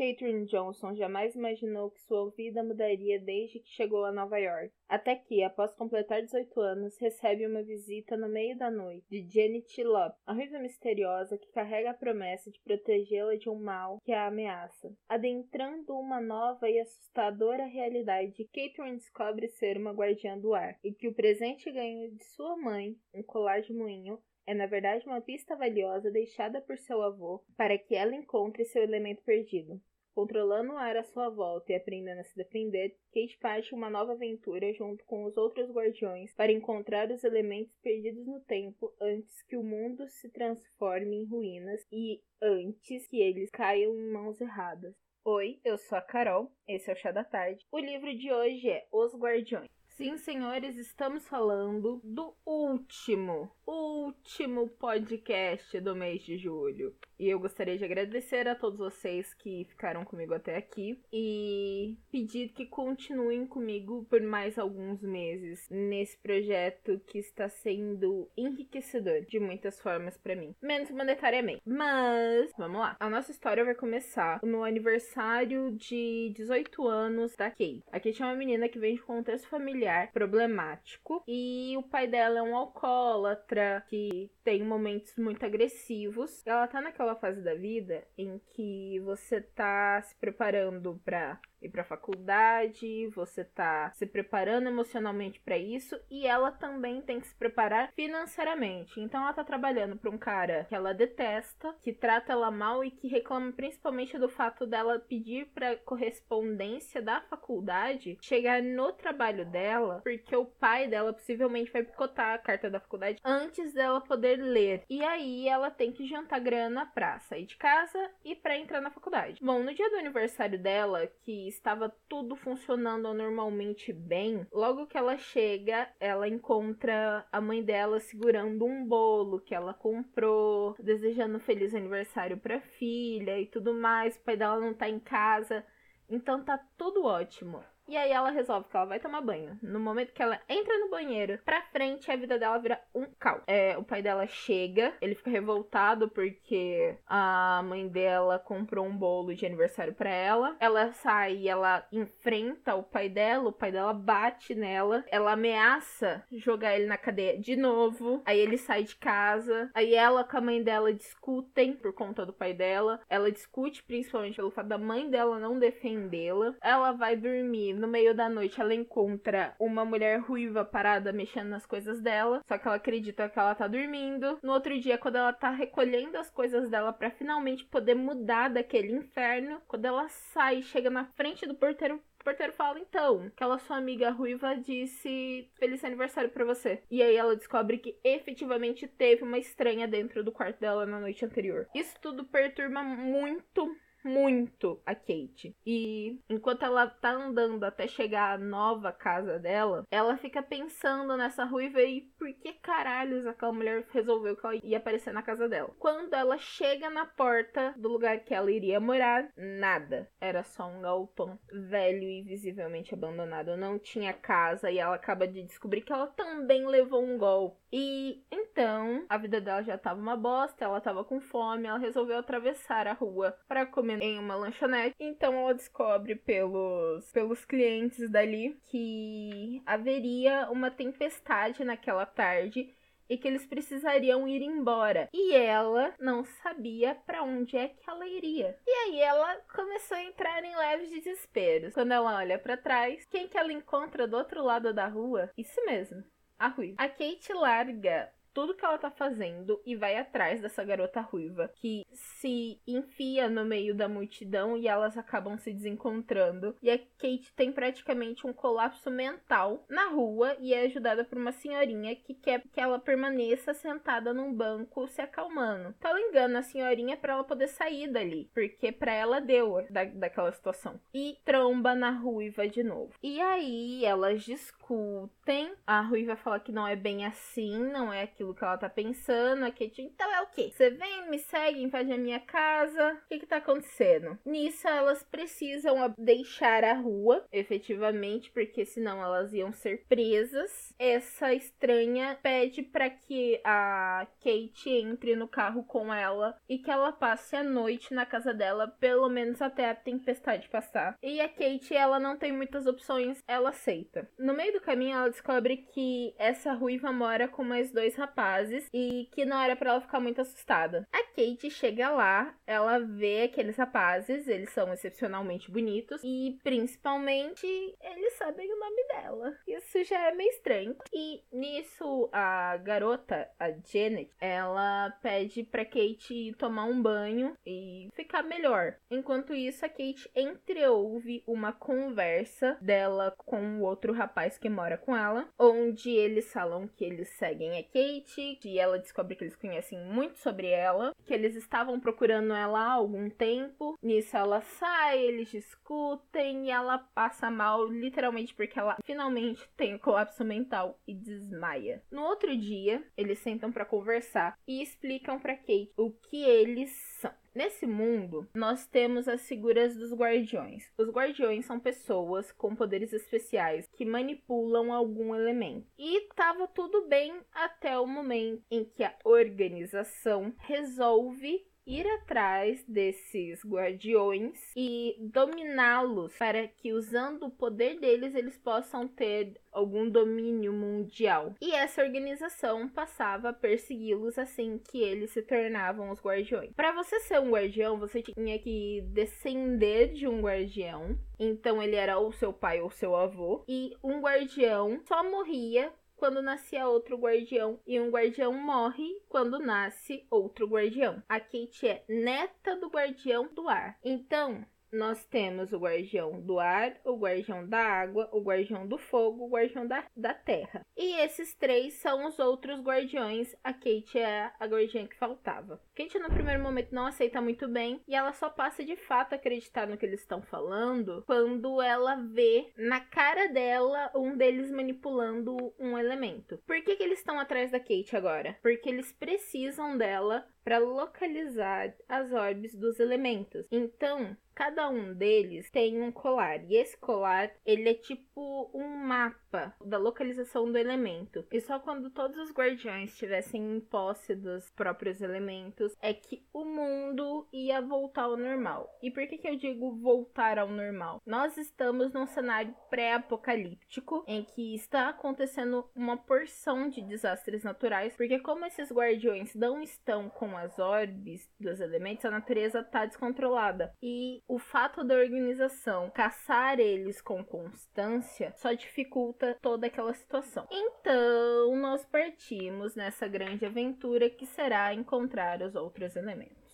Catherine Johnson jamais imaginou que sua vida mudaria desde que chegou a Nova York. Até que, após completar 18 anos, recebe uma visita no meio da noite de Janet Lop, a ruiva misteriosa que carrega a promessa de protegê-la de um mal que a ameaça. Adentrando uma nova e assustadora realidade, Catherine descobre ser uma guardiã do ar e que o presente ganho de sua mãe, um colar de moinho, é na verdade uma pista valiosa deixada por seu avô para que ela encontre seu elemento perdido. Controlando o ar à sua volta e aprendendo a se defender, Kate parte uma nova aventura junto com os outros guardiões para encontrar os elementos perdidos no tempo antes que o mundo se transforme em ruínas e antes que eles caiam em mãos erradas. Oi, eu sou a Carol, esse é o Chá da Tarde. O livro de hoje é Os Guardiões. Sim, senhores, estamos falando do último, último podcast do mês de julho. E eu gostaria de agradecer a todos vocês que ficaram comigo até aqui e pedir que continuem comigo por mais alguns meses nesse projeto que está sendo enriquecedor de muitas formas para mim, menos monetariamente. Mas, vamos lá. A nossa história vai começar no aniversário de 18 anos da Kate. A Kate é uma menina que vem de contexto familiar problemático e o pai dela é um alcoólatra que tem momentos muito agressivos. Ela tá naquela aquela fase da vida em que você tá se preparando para ir para faculdade, você tá se preparando emocionalmente para isso e ela também tem que se preparar financeiramente. Então ela tá trabalhando para um cara que ela detesta, que trata ela mal e que reclama principalmente do fato dela pedir para correspondência da faculdade chegar no trabalho dela, porque o pai dela possivelmente vai picotar a carta da faculdade antes dela poder ler. E aí ela tem que jantar grana pra sair de casa e para entrar na faculdade. Bom, no dia do aniversário dela, que estava tudo funcionando normalmente bem, logo que ela chega, ela encontra a mãe dela segurando um bolo que ela comprou, desejando um feliz aniversário para filha e tudo mais. O pai dela não tá em casa. Então tá tudo ótimo. E aí ela resolve que ela vai tomar banho. No momento que ela entra no banheiro, pra frente a vida dela vira um caos. É, o pai dela chega, ele fica revoltado porque a mãe dela comprou um bolo de aniversário para ela. Ela sai e ela enfrenta o pai dela, o pai dela bate nela, ela ameaça jogar ele na cadeia de novo. Aí ele sai de casa. Aí ela com a mãe dela discutem por conta do pai dela. Ela discute principalmente pelo fato da mãe dela não defendê-la. Ela vai dormir no meio da noite ela encontra uma mulher ruiva parada mexendo nas coisas dela, só que ela acredita que ela tá dormindo. No outro dia, quando ela tá recolhendo as coisas dela para finalmente poder mudar daquele inferno, quando ela sai, chega na frente do porteiro o porteiro fala, então, aquela sua amiga ruiva disse feliz aniversário para você. E aí ela descobre que efetivamente teve uma estranha dentro do quarto dela na noite anterior. Isso tudo perturba muito, muito a Kate. E enquanto ela tá andando até chegar à nova casa dela, ela fica pensando nessa ruiva e por que caralhos aquela mulher resolveu que ela ia aparecer na casa dela. Quando ela chega na porta do lugar que ela iria morar, nada. Era só um galpão velho e visivelmente abandonado. Não tinha casa e ela acaba de descobrir que ela também levou um golpe. E então, a vida dela já tava uma bosta, ela tava com fome, ela resolveu atravessar a rua para comer em uma lanchonete. Então ela descobre pelos pelos clientes dali que haveria uma tempestade naquela tarde e que eles precisariam ir embora. E ela não sabia para onde é que ela iria. E aí ela começou a entrar em leves desesperos. Quando ela olha para trás, quem que ela encontra do outro lado da rua? Isso mesmo, a Rui. A Kate larga tudo que ela tá fazendo e vai atrás dessa garota ruiva que se enfia no meio da multidão e elas acabam se desencontrando. E a Kate tem praticamente um colapso mental na rua e é ajudada por uma senhorinha que quer que ela permaneça sentada num banco se acalmando. Então ela engana a senhorinha para ela poder sair dali, porque para ela deu da, daquela situação. E tromba na ruiva de novo. E aí elas descobrem Tem. A Ruiva fala que não é bem assim, não é aquilo que ela tá pensando. A Kate, então é o quê? Você vem, me segue, invade a minha casa. O que que tá acontecendo? Nisso, elas precisam deixar a rua, efetivamente, porque senão elas iam ser presas. Essa estranha pede para que a Kate entre no carro com ela e que ela passe a noite na casa dela, pelo menos até a tempestade passar. E a Kate, ela não tem muitas opções, ela aceita. No meio do caminho, ela descobre que essa ruiva mora com mais dois rapazes e que não era para ela ficar muito assustada. A Kate chega lá, ela vê aqueles rapazes, eles são excepcionalmente bonitos e principalmente eles sabem o nome dela. Isso já é meio estranho. E nisso a garota, a Janet, ela pede para Kate tomar um banho e ficar melhor. Enquanto isso, a Kate entreouve uma conversa dela com o outro rapaz que mora com ela, onde eles falam que eles seguem a Kate, que ela descobre que eles conhecem muito sobre ela, que eles estavam procurando ela há algum tempo. Nisso ela sai, eles discutem e ela passa mal, literalmente porque ela finalmente tem o colapso mental e desmaia. No outro dia, eles sentam para conversar e explicam para Kate o que eles são. Nesse mundo, nós temos as figuras dos guardiões. Os guardiões são pessoas com poderes especiais que manipulam algum elemento. E estava tudo bem até o momento em que a organização resolve ir atrás desses guardiões e dominá-los para que usando o poder deles eles possam ter algum domínio mundial. E essa organização passava a persegui-los assim que eles se tornavam os guardiões. Para você ser um guardião, você tinha que descender de um guardião. Então ele era ou seu pai ou seu avô. E um guardião só morria quando nascia outro guardião e um guardião morre quando nasce outro guardião. A Kate é neta do guardião do ar. Então, nós temos o guardião do ar, o guardião da água, o guardião do fogo, o guardião da, da terra. E esses três são os outros guardiões. A Kate é a guardiã que faltava. Kate, no primeiro momento, não aceita muito bem e ela só passa de fato a acreditar no que eles estão falando quando ela vê na cara dela um deles manipulando um elemento. Por que, que eles estão atrás da Kate agora? Porque eles precisam dela para localizar as orbes dos elementos. Então, cada um deles tem um colar e esse colar ele é tipo um mapa da localização do elemento. E só quando todos os guardiões estivessem em posse dos próprios elementos é que o mundo ia voltar ao normal. E por que, que eu digo voltar ao normal? Nós estamos num cenário pré-apocalíptico em que está acontecendo uma porção de desastres naturais, porque como esses guardiões não estão com as orbes dos elementos, a natureza está descontrolada. E o fato da organização caçar eles com constância só dificulta toda aquela situação. Então, nós partimos nessa grande aventura que será encontrar os outros elementos.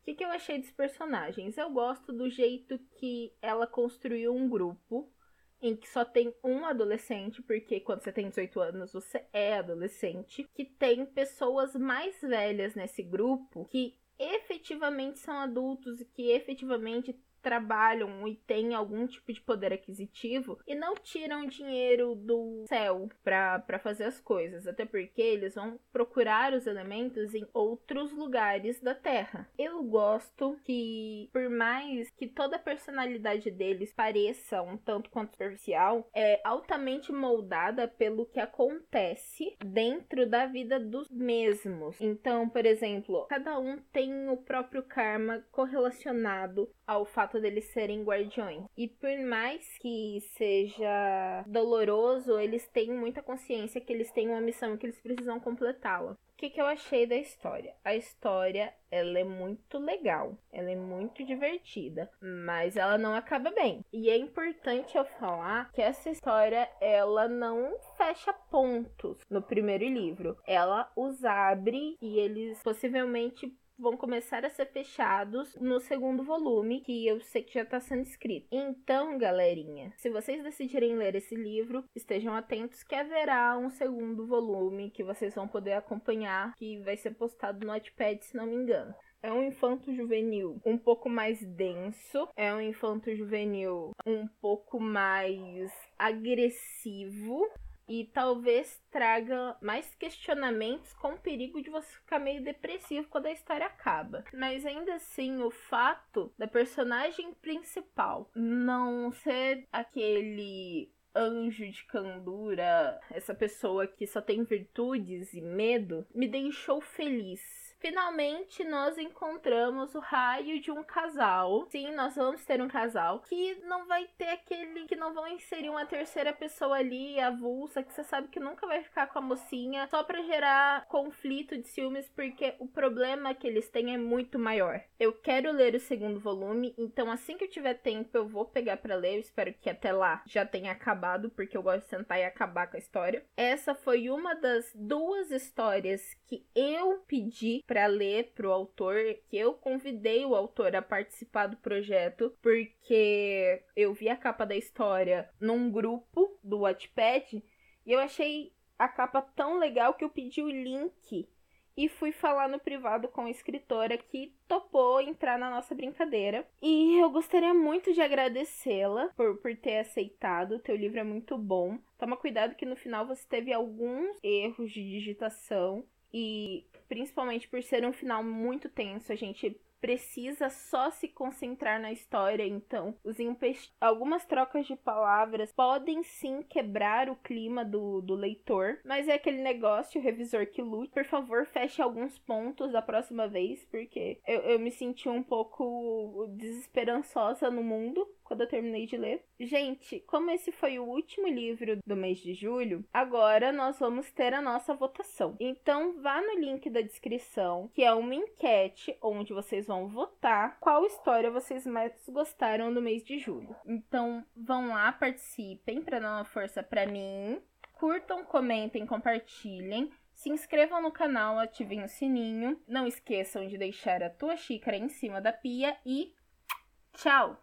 O que, que eu achei dos personagens? Eu gosto do jeito que ela construiu um grupo em que só tem um adolescente, porque quando você tem 18 anos você é adolescente, que tem pessoas mais velhas nesse grupo que efetivamente são adultos e que efetivamente trabalham e têm algum tipo de poder aquisitivo e não tiram dinheiro do céu para fazer as coisas, até porque eles vão procurar os elementos em outros lugares da Terra. Eu gosto que, por mais que toda a personalidade deles pareça um tanto quanto superficial, é altamente moldada pelo que acontece dentro da vida dos mesmos. Então, por exemplo, cada um tem o próprio karma correlacionado ao fato deles serem guardiões. E por mais que seja doloroso, eles têm muita consciência que eles têm uma missão e que eles precisam completá-la. O que, que eu achei da história? A história ela é muito legal, ela é muito divertida, mas ela não acaba bem. E é importante eu falar que essa história ela não fecha pontos no primeiro livro. Ela os abre e eles possivelmente vão começar a ser fechados no segundo volume, que eu sei que já está sendo escrito. Então, galerinha, se vocês decidirem ler esse livro, estejam atentos que haverá um segundo volume que vocês vão poder acompanhar, que vai ser postado no Notepad, se não me engano. É um infanto juvenil um pouco mais denso, é um infanto juvenil um pouco mais agressivo e talvez traga mais questionamentos com o perigo de você ficar meio depressivo quando a história acaba. Mas ainda assim, o fato da personagem principal não ser aquele anjo de candura, essa pessoa que só tem virtudes e medo, me deixou feliz Finalmente, nós encontramos o raio de um casal. Sim, nós vamos ter um casal que não vai ter aquele. que não vão inserir uma terceira pessoa ali, avulsa, que você sabe que nunca vai ficar com a mocinha, só para gerar conflito de ciúmes, porque o problema que eles têm é muito maior. Eu quero ler o segundo volume, então assim que eu tiver tempo, eu vou pegar para ler. Eu espero que até lá já tenha acabado, porque eu gosto de sentar e acabar com a história. Essa foi uma das duas histórias que eu pedi para ler pro autor, que eu convidei o autor a participar do projeto, porque eu vi a capa da história num grupo do Wattpad e eu achei a capa tão legal que eu pedi o link e fui falar no privado com a escritora que topou entrar na nossa brincadeira. E eu gostaria muito de agradecê-la por, por ter aceitado. O teu livro é muito bom. Toma cuidado que no final você teve alguns erros de digitação e principalmente por ser um final muito tenso, a gente precisa só se concentrar na história, então os algumas trocas de palavras podem sim quebrar o clima do, do leitor, mas é aquele negócio, o revisor que lute. Por favor, feche alguns pontos da próxima vez, porque eu, eu me senti um pouco desesperançosa no mundo quando eu terminei de ler. Gente, como esse foi o último livro do mês de julho, agora nós vamos ter a nossa votação. Então vá no link da descrição, que é uma enquete onde vocês vão votar qual história vocês mais gostaram no mês de julho. Então vão lá, participem para dar uma força para mim. Curtam, comentem, compartilhem. Se inscrevam no canal, ativem o sininho. Não esqueçam de deixar a tua xícara em cima da pia e tchau!